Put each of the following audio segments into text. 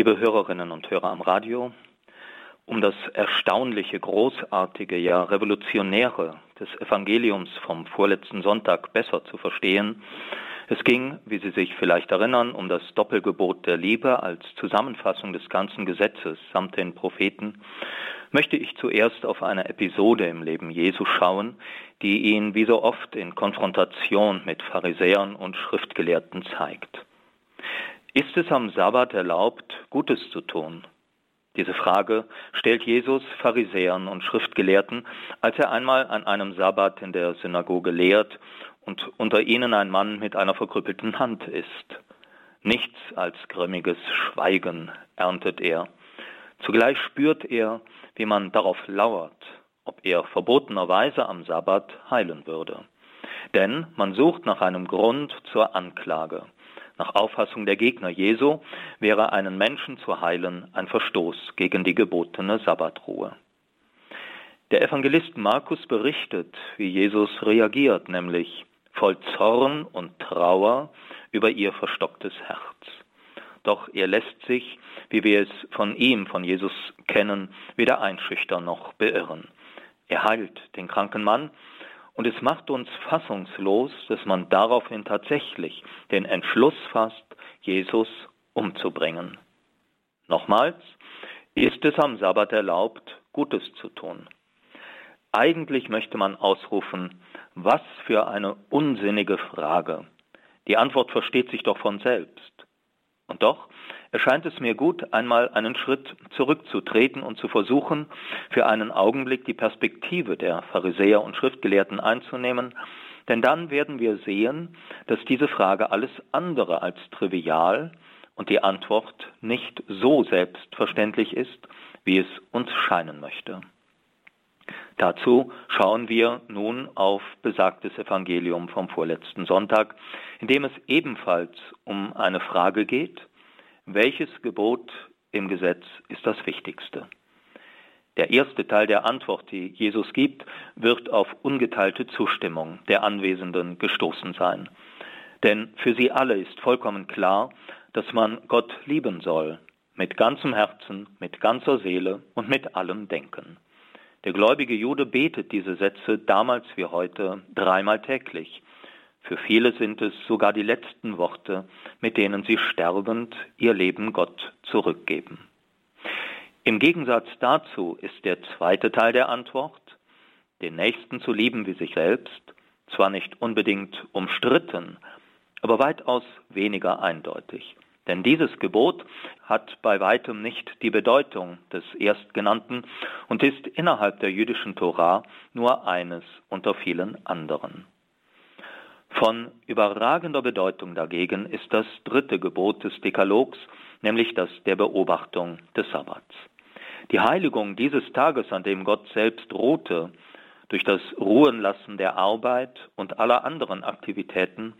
Liebe Hörerinnen und Hörer am Radio, um das erstaunliche, großartige, ja revolutionäre des Evangeliums vom vorletzten Sonntag besser zu verstehen, es ging, wie Sie sich vielleicht erinnern, um das Doppelgebot der Liebe als Zusammenfassung des ganzen Gesetzes samt den Propheten, möchte ich zuerst auf eine Episode im Leben Jesu schauen, die ihn wie so oft in Konfrontation mit Pharisäern und Schriftgelehrten zeigt. Ist es am Sabbat erlaubt, Gutes zu tun? Diese Frage stellt Jesus Pharisäern und Schriftgelehrten, als er einmal an einem Sabbat in der Synagoge lehrt und unter ihnen ein Mann mit einer verkrüppelten Hand ist. Nichts als grimmiges Schweigen erntet er. Zugleich spürt er, wie man darauf lauert, ob er verbotenerweise am Sabbat heilen würde. Denn man sucht nach einem Grund zur Anklage. Nach Auffassung der Gegner Jesu wäre einen Menschen zu heilen ein Verstoß gegen die gebotene Sabbatruhe. Der Evangelist Markus berichtet, wie Jesus reagiert, nämlich voll Zorn und Trauer über ihr verstocktes Herz. Doch er lässt sich, wie wir es von ihm, von Jesus kennen, weder einschüchtern noch beirren. Er heilt den kranken Mann und es macht uns fassungslos, dass man daraufhin tatsächlich den Entschluss fasst, Jesus umzubringen. Nochmals, ist es am Sabbat erlaubt, Gutes zu tun? Eigentlich möchte man ausrufen, was für eine unsinnige Frage. Die Antwort versteht sich doch von selbst. Und doch erscheint es mir gut, einmal einen Schritt zurückzutreten und zu versuchen, für einen Augenblick die Perspektive der Pharisäer und Schriftgelehrten einzunehmen, denn dann werden wir sehen, dass diese Frage alles andere als trivial und die Antwort nicht so selbstverständlich ist, wie es uns scheinen möchte. Dazu schauen wir nun auf besagtes Evangelium vom vorletzten Sonntag, in dem es ebenfalls um eine Frage geht, welches Gebot im Gesetz ist das wichtigste? Der erste Teil der Antwort, die Jesus gibt, wird auf ungeteilte Zustimmung der Anwesenden gestoßen sein. Denn für sie alle ist vollkommen klar, dass man Gott lieben soll, mit ganzem Herzen, mit ganzer Seele und mit allem Denken. Der gläubige Jude betet diese Sätze damals wie heute dreimal täglich. Für viele sind es sogar die letzten Worte, mit denen sie sterbend ihr Leben Gott zurückgeben. Im Gegensatz dazu ist der zweite Teil der Antwort, den Nächsten zu lieben wie sich selbst, zwar nicht unbedingt umstritten, aber weitaus weniger eindeutig. Denn dieses Gebot hat bei weitem nicht die Bedeutung des Erstgenannten und ist innerhalb der jüdischen Tora nur eines unter vielen anderen. Von überragender Bedeutung dagegen ist das dritte Gebot des Dekalogs, nämlich das der Beobachtung des Sabbats. Die Heiligung dieses Tages, an dem Gott selbst ruhte, durch das Ruhenlassen der Arbeit und aller anderen Aktivitäten,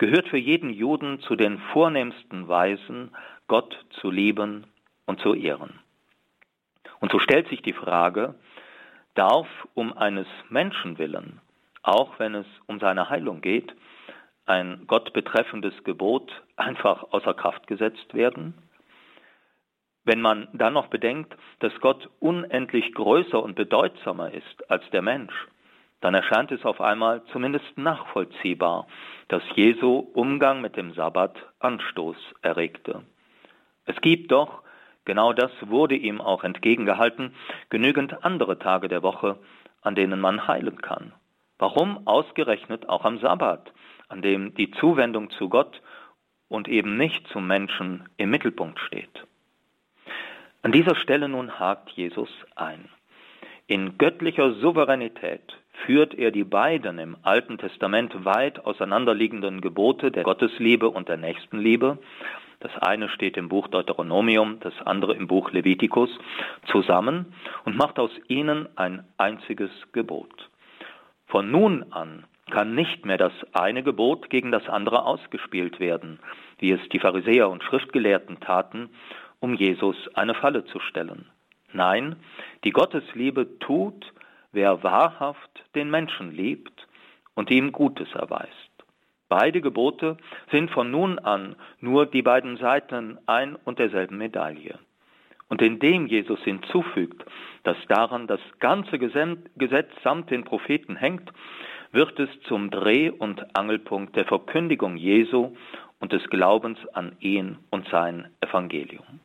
gehört für jeden Juden zu den vornehmsten Weisen, Gott zu lieben und zu ehren. Und so stellt sich die Frage, darf um eines Menschen willen, auch wenn es um seine Heilung geht, ein Gott betreffendes Gebot einfach außer Kraft gesetzt werden? Wenn man dann noch bedenkt, dass Gott unendlich größer und bedeutsamer ist als der Mensch, dann erscheint es auf einmal zumindest nachvollziehbar, dass Jesu Umgang mit dem Sabbat Anstoß erregte. Es gibt doch, genau das wurde ihm auch entgegengehalten, genügend andere Tage der Woche, an denen man heilen kann. Warum ausgerechnet auch am Sabbat, an dem die Zuwendung zu Gott und eben nicht zum Menschen im Mittelpunkt steht? An dieser Stelle nun hakt Jesus ein. In göttlicher Souveränität führt er die beiden im Alten Testament weit auseinanderliegenden Gebote der Gottesliebe und der Nächstenliebe, das eine steht im Buch Deuteronomium, das andere im Buch Levitikus, zusammen und macht aus ihnen ein einziges Gebot. Von nun an kann nicht mehr das eine Gebot gegen das andere ausgespielt werden, wie es die Pharisäer und Schriftgelehrten taten, um Jesus eine Falle zu stellen. Nein, die Gottesliebe tut, wer wahrhaft den Menschen liebt und ihm Gutes erweist. Beide Gebote sind von nun an nur die beiden Seiten ein und derselben Medaille. Und indem Jesus hinzufügt, dass daran das ganze Gesetz samt den Propheten hängt, wird es zum Dreh- und Angelpunkt der Verkündigung Jesu und des Glaubens an ihn und sein Evangelium.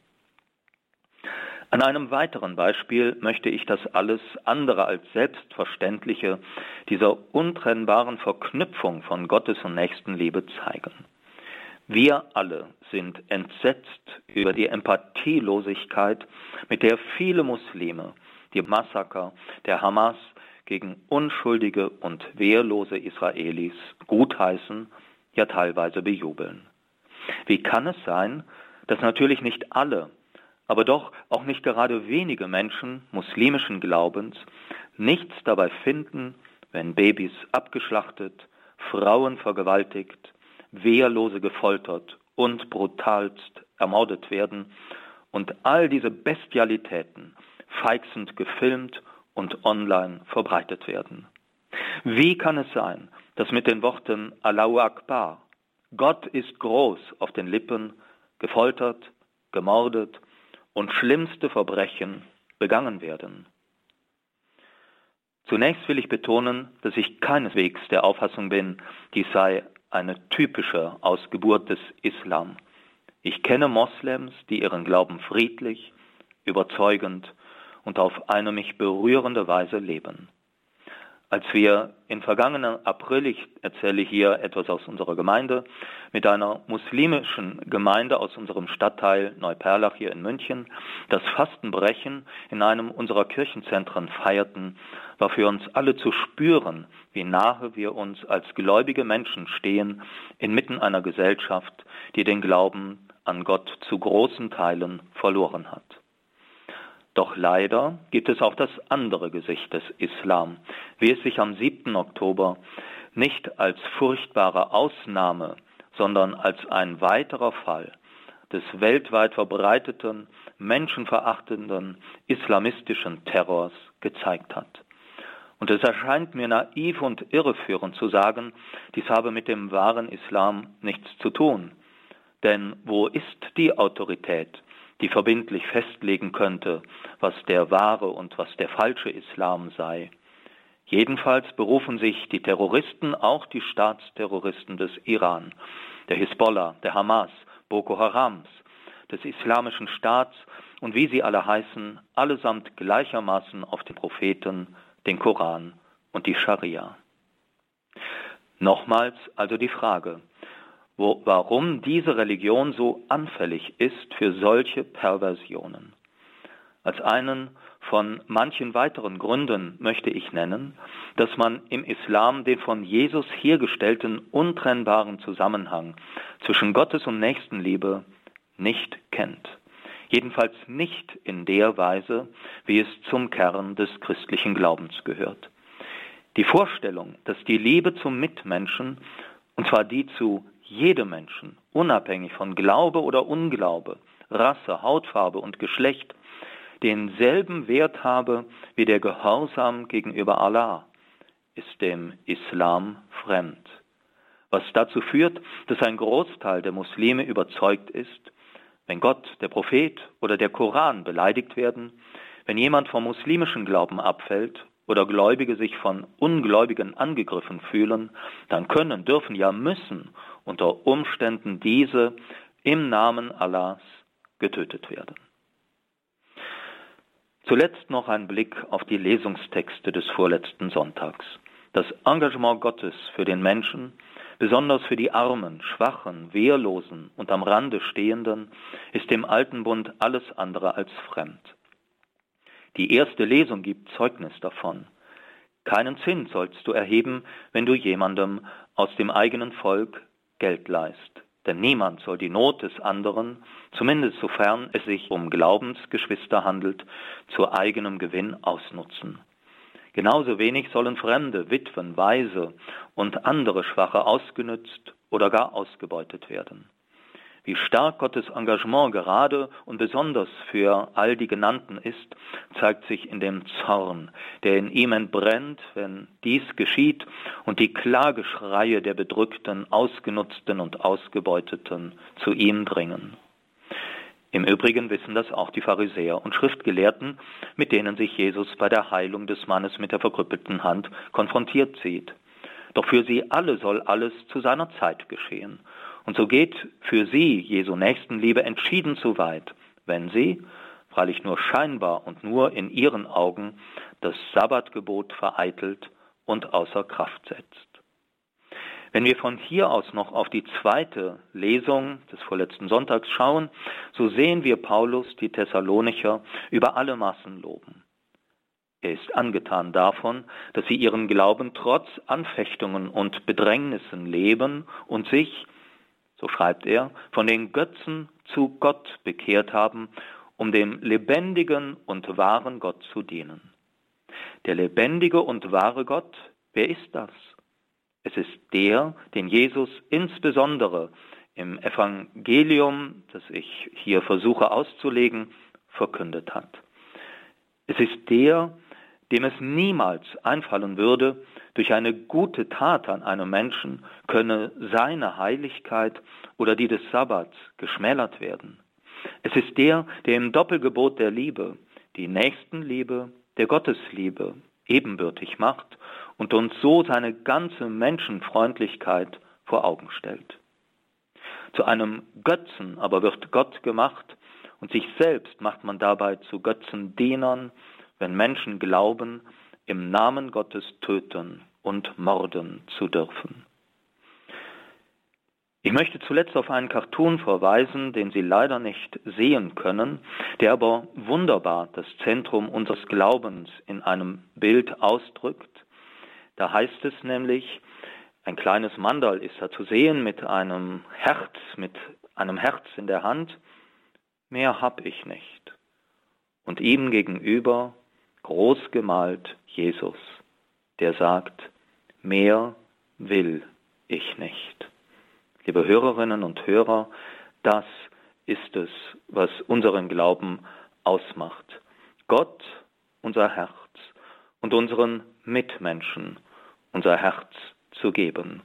An einem weiteren Beispiel möchte ich das alles andere als Selbstverständliche dieser untrennbaren Verknüpfung von Gottes und Nächstenliebe zeigen. Wir alle sind entsetzt über die Empathielosigkeit, mit der viele Muslime die Massaker der Hamas gegen unschuldige und wehrlose Israelis gutheißen, ja teilweise bejubeln. Wie kann es sein, dass natürlich nicht alle, aber doch auch nicht gerade wenige Menschen muslimischen Glaubens nichts dabei finden, wenn Babys abgeschlachtet, Frauen vergewaltigt, Wehrlose gefoltert und brutalst ermordet werden und all diese Bestialitäten feixend gefilmt und online verbreitet werden. Wie kann es sein, dass mit den Worten Allahu Akbar, Gott ist groß auf den Lippen, gefoltert, gemordet und schlimmste Verbrechen begangen werden? Zunächst will ich betonen, dass ich keineswegs der Auffassung bin, dies sei eine typische Ausgeburt des Islam. Ich kenne Moslems, die ihren Glauben friedlich, überzeugend und auf eine mich berührende Weise leben. Als wir in vergangenen April, ich erzähle hier etwas aus unserer Gemeinde, mit einer muslimischen Gemeinde aus unserem Stadtteil Neuperlach hier in München das Fastenbrechen in einem unserer Kirchenzentren feierten, war für uns alle zu spüren, wie nahe wir uns als gläubige Menschen stehen, inmitten einer Gesellschaft, die den Glauben an Gott zu großen Teilen verloren hat. Doch leider gibt es auch das andere Gesicht des Islam, wie es sich am 7. Oktober nicht als furchtbare Ausnahme, sondern als ein weiterer Fall des weltweit verbreiteten, menschenverachtenden islamistischen Terrors gezeigt hat. Und es erscheint mir naiv und irreführend zu sagen, dies habe mit dem wahren Islam nichts zu tun. Denn wo ist die Autorität, die verbindlich festlegen könnte, was der wahre und was der falsche Islam sei. Jedenfalls berufen sich die Terroristen, auch die Staatsterroristen des Iran, der Hisbollah, der Hamas, Boko Harams, des Islamischen Staats und wie sie alle heißen, allesamt gleichermaßen auf den Propheten, den Koran und die Scharia. Nochmals also die Frage, wo, warum diese Religion so anfällig ist für solche Perversionen. Als einen von manchen weiteren Gründen möchte ich nennen, dass man im Islam den von Jesus hergestellten untrennbaren Zusammenhang zwischen Gottes und Nächstenliebe nicht kennt. Jedenfalls nicht in der Weise, wie es zum Kern des christlichen Glaubens gehört. Die Vorstellung, dass die Liebe zum Mitmenschen, und zwar die zu jedem Menschen, unabhängig von Glaube oder Unglaube, Rasse, Hautfarbe und Geschlecht, denselben Wert habe wie der Gehorsam gegenüber Allah, ist dem Islam fremd. Was dazu führt, dass ein Großteil der Muslime überzeugt ist, wenn Gott, der Prophet oder der Koran beleidigt werden, wenn jemand vom muslimischen Glauben abfällt oder Gläubige sich von Ungläubigen angegriffen fühlen, dann können, dürfen, ja müssen unter Umständen diese im Namen Allahs getötet werden. Zuletzt noch ein Blick auf die Lesungstexte des vorletzten Sonntags. Das Engagement Gottes für den Menschen, besonders für die Armen, Schwachen, Wehrlosen und am Rande Stehenden, ist dem Alten Bund alles andere als fremd. Die erste Lesung gibt Zeugnis davon. Keinen Zins sollst du erheben, wenn du jemandem aus dem eigenen Volk Geld leist. Denn niemand soll die Not des anderen, zumindest sofern es sich um Glaubensgeschwister handelt, zu eigenem Gewinn ausnutzen. Genauso wenig sollen Fremde, Witwen, Waise und andere Schwache ausgenützt oder gar ausgebeutet werden. Wie stark Gottes Engagement gerade und besonders für all die Genannten ist, zeigt sich in dem Zorn, der in ihm entbrennt, wenn dies geschieht und die Klageschreie der Bedrückten, Ausgenutzten und Ausgebeuteten zu ihm dringen. Im Übrigen wissen das auch die Pharisäer und Schriftgelehrten, mit denen sich Jesus bei der Heilung des Mannes mit der verkrüppelten Hand konfrontiert sieht. Doch für sie alle soll alles zu seiner Zeit geschehen. Und so geht für sie Jesu Nächstenliebe entschieden zu weit, wenn sie, freilich nur scheinbar und nur in ihren Augen, das Sabbatgebot vereitelt und außer Kraft setzt. Wenn wir von hier aus noch auf die zweite Lesung des vorletzten Sonntags schauen, so sehen wir Paulus die Thessalonicher über alle Massen loben. Er ist angetan davon, dass sie ihren Glauben trotz Anfechtungen und Bedrängnissen leben und sich, so schreibt er, von den Götzen zu Gott bekehrt haben, um dem lebendigen und wahren Gott zu dienen. Der lebendige und wahre Gott, wer ist das? Es ist der, den Jesus insbesondere im Evangelium, das ich hier versuche auszulegen, verkündet hat. Es ist der, dem es niemals einfallen würde, durch eine gute Tat an einem Menschen könne seine Heiligkeit oder die des Sabbats geschmälert werden. Es ist der, der im Doppelgebot der Liebe die Nächstenliebe der Gottesliebe ebenbürtig macht und uns so seine ganze Menschenfreundlichkeit vor Augen stellt. Zu einem Götzen aber wird Gott gemacht und sich selbst macht man dabei zu Götzendienern, wenn Menschen glauben, im Namen Gottes töten und morden zu dürfen. Ich möchte zuletzt auf einen Cartoon verweisen, den Sie leider nicht sehen können, der aber wunderbar das Zentrum unseres Glaubens in einem Bild ausdrückt. Da heißt es nämlich, ein kleines Mandal ist da zu sehen mit einem Herz, mit einem Herz in der Hand. Mehr hab ich nicht. Und ihm gegenüber groß gemalt Jesus, der sagt, mehr will ich nicht. Liebe Hörerinnen und Hörer, das ist es, was unseren Glauben ausmacht. Gott, unser Herz und unseren Mitmenschen unser Herz zu geben.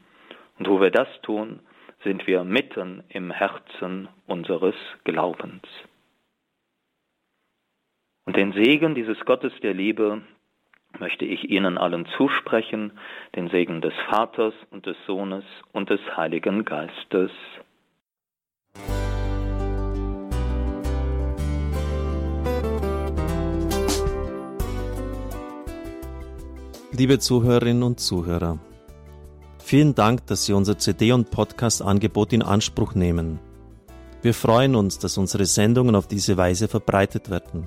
Und wo wir das tun, sind wir mitten im Herzen unseres Glaubens. Und den Segen dieses Gottes der Liebe möchte ich Ihnen allen zusprechen, den Segen des Vaters und des Sohnes und des Heiligen Geistes. Liebe Zuhörerinnen und Zuhörer, vielen Dank, dass Sie unser CD- und Podcast-Angebot in Anspruch nehmen. Wir freuen uns, dass unsere Sendungen auf diese Weise verbreitet werden.